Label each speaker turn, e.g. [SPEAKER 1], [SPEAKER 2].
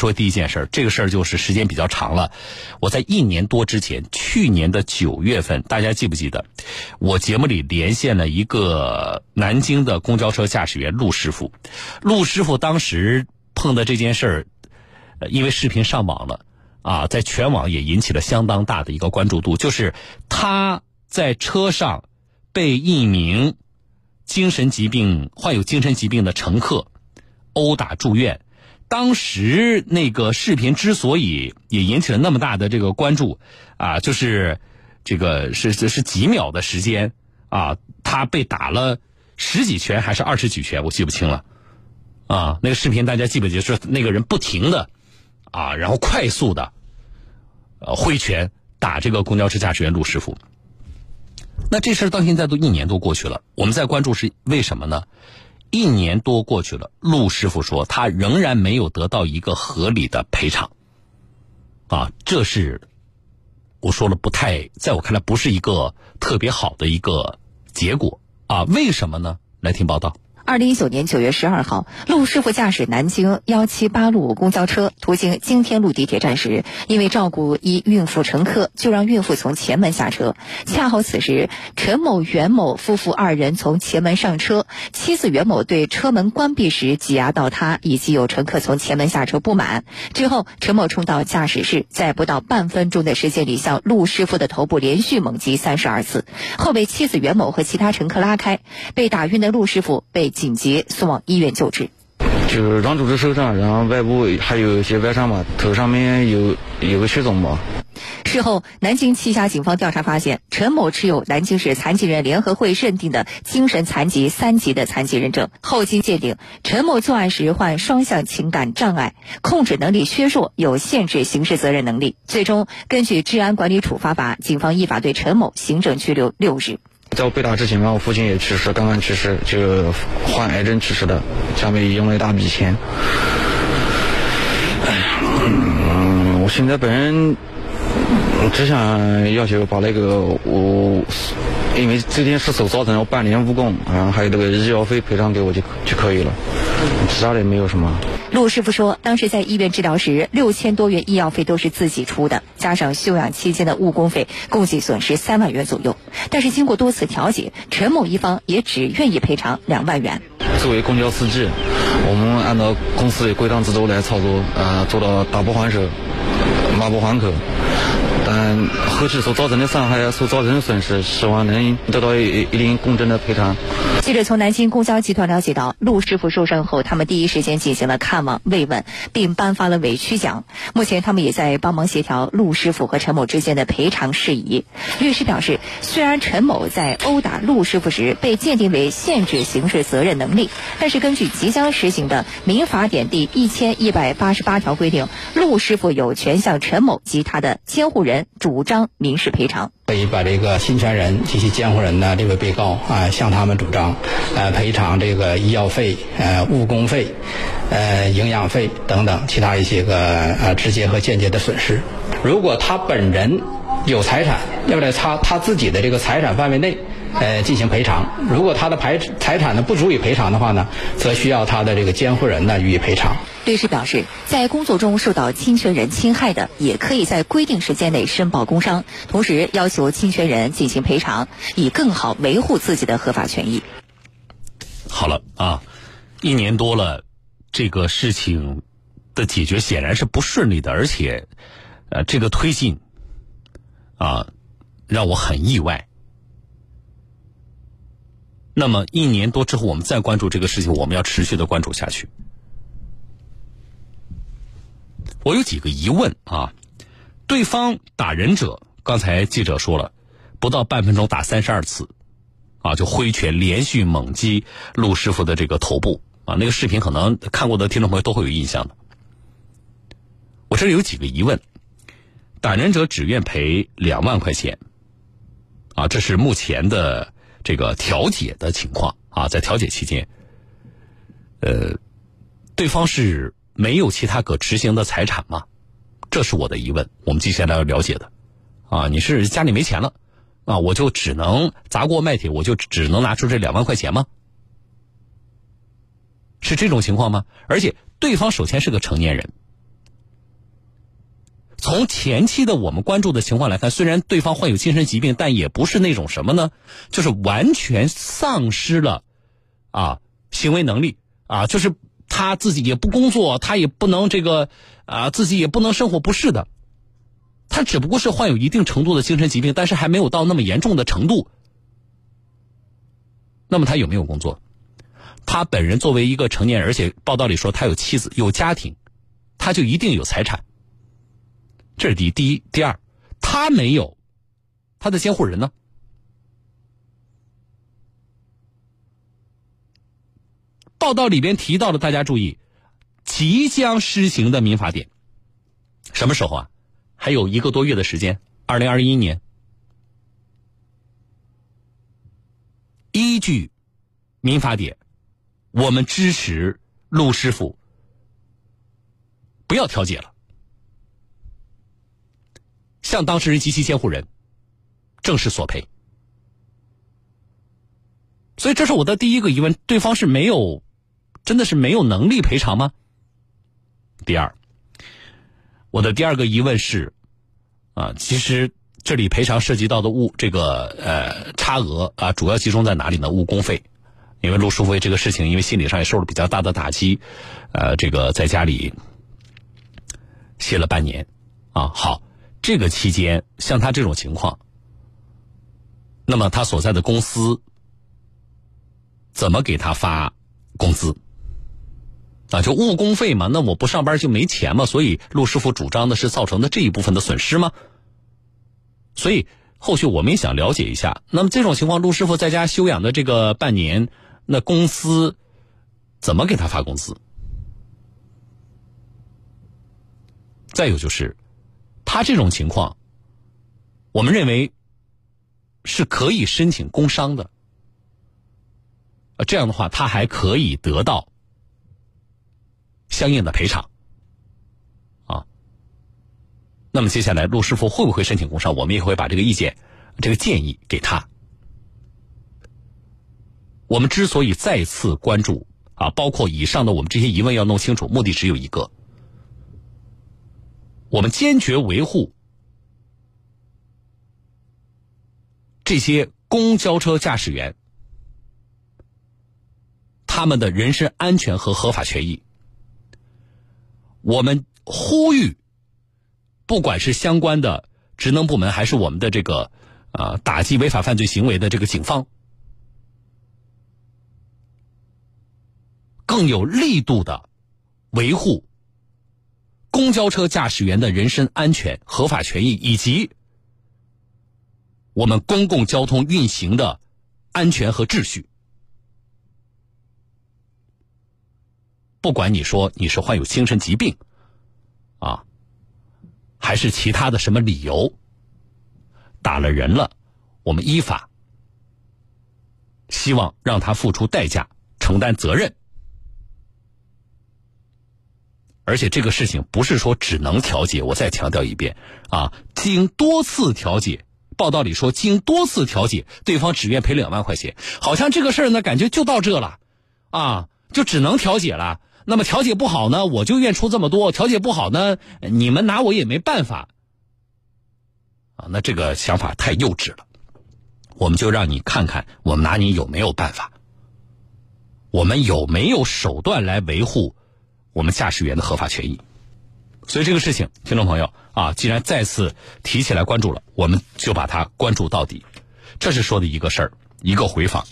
[SPEAKER 1] 说第一件事儿，这个事儿就是时间比较长了。我在一年多之前，去年的九月份，大家记不记得？我节目里连线了一个南京的公交车驾驶员陆师傅。陆师傅当时碰的这件事儿，因为视频上网了啊，在全网也引起了相当大的一个关注度。就是他在车上被一名精神疾病患有精神疾病的乘客殴打住院。当时那个视频之所以也引起了那么大的这个关注，啊，就是这个是是是几秒的时间啊，他被打了十几拳还是二十几拳，我记不清了，啊，那个视频大家记不记得？是那个人不停的啊，然后快速的挥拳打这个公交车驾驶员陆师傅。那这事儿到现在都一年多过去了，我们在关注是为什么呢？一年多过去了，陆师傅说他仍然没有得到一个合理的赔偿，啊，这是我说了不太，在我看来不是一个特别好的一个结果啊？为什么呢？来听报道。
[SPEAKER 2] 二零一九年九月十二号，陆师傅驾驶南京幺七八路公交车途经经天路地铁站时，因为照顾一孕妇乘客，就让孕妇从前门下车。恰好此时，陈某、袁某夫妇二人从前门上车，妻子袁某对车门关闭时挤压到他以及有乘客从前门下车不满。之后，陈某冲到驾驶室，在不到半分钟的时间里，向陆师傅的头部连续猛击三十二次，后被妻子袁某和其他乘客拉开。被打晕的陆师傅被。紧急送往医院救治，
[SPEAKER 3] 就是软组织受伤，然后外部还有一些外伤嘛，头上面有有个血肿吧。
[SPEAKER 2] 事后，南京栖霞警方调查发现，陈某持有南京市残疾人联合会认定的精神残疾三级的残疾人证。后经鉴定，陈某作案时患双向情感障碍，控制能力削弱，有限制刑事责任能力。最终，根据治安管理处罚法，警方依法对陈某行政拘留六日。
[SPEAKER 3] 在我被打之前吧，我父亲也去世，刚刚去世，就患癌症去世的，家里也用了一大笔钱。哎呀，嗯，我现在本人只想要求把那个我，因为这件事所造成我半年误工，然后还有那个医药费赔偿给我就就可以了，其他的也没有什么。
[SPEAKER 2] 陆师傅说，当时在医院治疗时，六千多元医药费都是自己出的，加上休养期间的误工费，共计损失三万元左右。但是经过多次调解，陈某一方也只愿意赔偿两万元。
[SPEAKER 3] 作为公交司机，我们按照公司的规章制度来操作，呃，做到打不还手，骂不还口。嗯，后期所造成的伤害、所造成的损失，希望能得到一一定公正的赔偿。
[SPEAKER 2] 记者从南京公交集团了解到，陆师傅受伤后，他们第一时间进行了看望慰问，并颁发了委屈奖。目前，他们也在帮忙协调陆师傅和陈某之间的赔偿事宜。律师表示，虽然陈某在殴打陆师傅时被鉴定为限制刑事责任能力，但是根据即将实行的民法典第一千一百八十八条规定，陆师傅有权向陈某及他的监护人。主张民事赔偿，
[SPEAKER 4] 可以把这个侵权人及其监护人呢，这位被告啊，向他们主张，呃，赔偿这个医药费、呃，误工费、呃，营养费等等其他一些个呃直接和间接的损失。如果他本人有财产，要在他他自己的这个财产范围内。呃，进行赔偿。如果他的财财产呢不足以赔偿的话呢，则需要他的这个监护人呢予以赔偿。
[SPEAKER 2] 律师表示，在工作中受到侵权人侵害的，也可以在规定时间内申报工伤，同时要求侵权人进行赔偿，以更好维护自己的合法权益。
[SPEAKER 1] 好了啊，一年多了，这个事情的解决显然是不顺利的，而且，呃，这个推进啊，让我很意外。那么一年多之后，我们再关注这个事情，我们要持续的关注下去。我有几个疑问啊，对方打人者，刚才记者说了，不到半分钟打三十二次，啊，就挥拳连续猛击陆师傅的这个头部啊，那个视频可能看过的听众朋友都会有印象的。我这里有几个疑问，打人者只愿赔两万块钱，啊，这是目前的。这个调解的情况啊，在调解期间，呃，对方是没有其他可执行的财产吗？这是我的疑问。我们接下来要了解的啊，你是家里没钱了啊，我就只能砸锅卖铁，我就只能拿出这两万块钱吗？是这种情况吗？而且对方首先是个成年人从前期的我们关注的情况来看，虽然对方患有精神疾病，但也不是那种什么呢，就是完全丧失了啊行为能力啊，就是他自己也不工作，他也不能这个啊自己也不能生活，不是的，他只不过是患有一定程度的精神疾病，但是还没有到那么严重的程度。那么他有没有工作？他本人作为一个成年人，而且报道里说他有妻子、有家庭，他就一定有财产。这是第一，第一，第二，他没有，他的监护人呢？报道里边提到了，大家注意，即将施行的民法典，什么时候啊？还有一个多月的时间，二零二一年。依据民法典，我们支持陆师傅不要调解了。向当事人及其监护人正式索赔，所以这是我的第一个疑问：对方是没有，真的是没有能力赔偿吗？第二，我的第二个疑问是，啊，其实这里赔偿涉及到的误这个呃差额啊，主要集中在哪里呢？误工费，因为陆师傅为这个事情，因为心理上也受了比较大的打击，呃，这个在家里歇了半年，啊，好。这个期间，像他这种情况，那么他所在的公司怎么给他发工资？啊，就误工费嘛？那我不上班就没钱嘛？所以陆师傅主张的是造成的这一部分的损失吗？所以后续我们也想了解一下。那么这种情况，陆师傅在家休养的这个半年，那公司怎么给他发工资？再有就是。他这种情况，我们认为是可以申请工伤的。这样的话，他还可以得到相应的赔偿。啊，那么接下来陆师傅会不会申请工伤？我们也会把这个意见、这个建议给他。我们之所以再次关注啊，包括以上的我们这些疑问要弄清楚，目的只有一个。我们坚决维护这些公交车驾驶员他们的人身安全和合法权益。我们呼吁，不管是相关的职能部门，还是我们的这个啊打击违法犯罪行为的这个警方，更有力度的维护。公交车驾驶员的人身安全、合法权益，以及我们公共交通运行的安全和秩序，不管你说你是患有精神疾病，啊，还是其他的什么理由，打了人了，我们依法希望让他付出代价，承担责任。而且这个事情不是说只能调解，我再强调一遍啊，经多次调解，报道里说经多次调解，对方只愿赔两万块钱，好像这个事儿呢，感觉就到这了，啊，就只能调解了。那么调解不好呢，我就愿出这么多；调解不好呢，你们拿我也没办法。啊，那这个想法太幼稚了。我们就让你看看，我们拿你有没有办法，我们有没有手段来维护。我们驾驶员的合法权益，所以这个事情，听众朋友啊，既然再次提起来关注了，我们就把它关注到底。这是说的一个事儿，一个回访。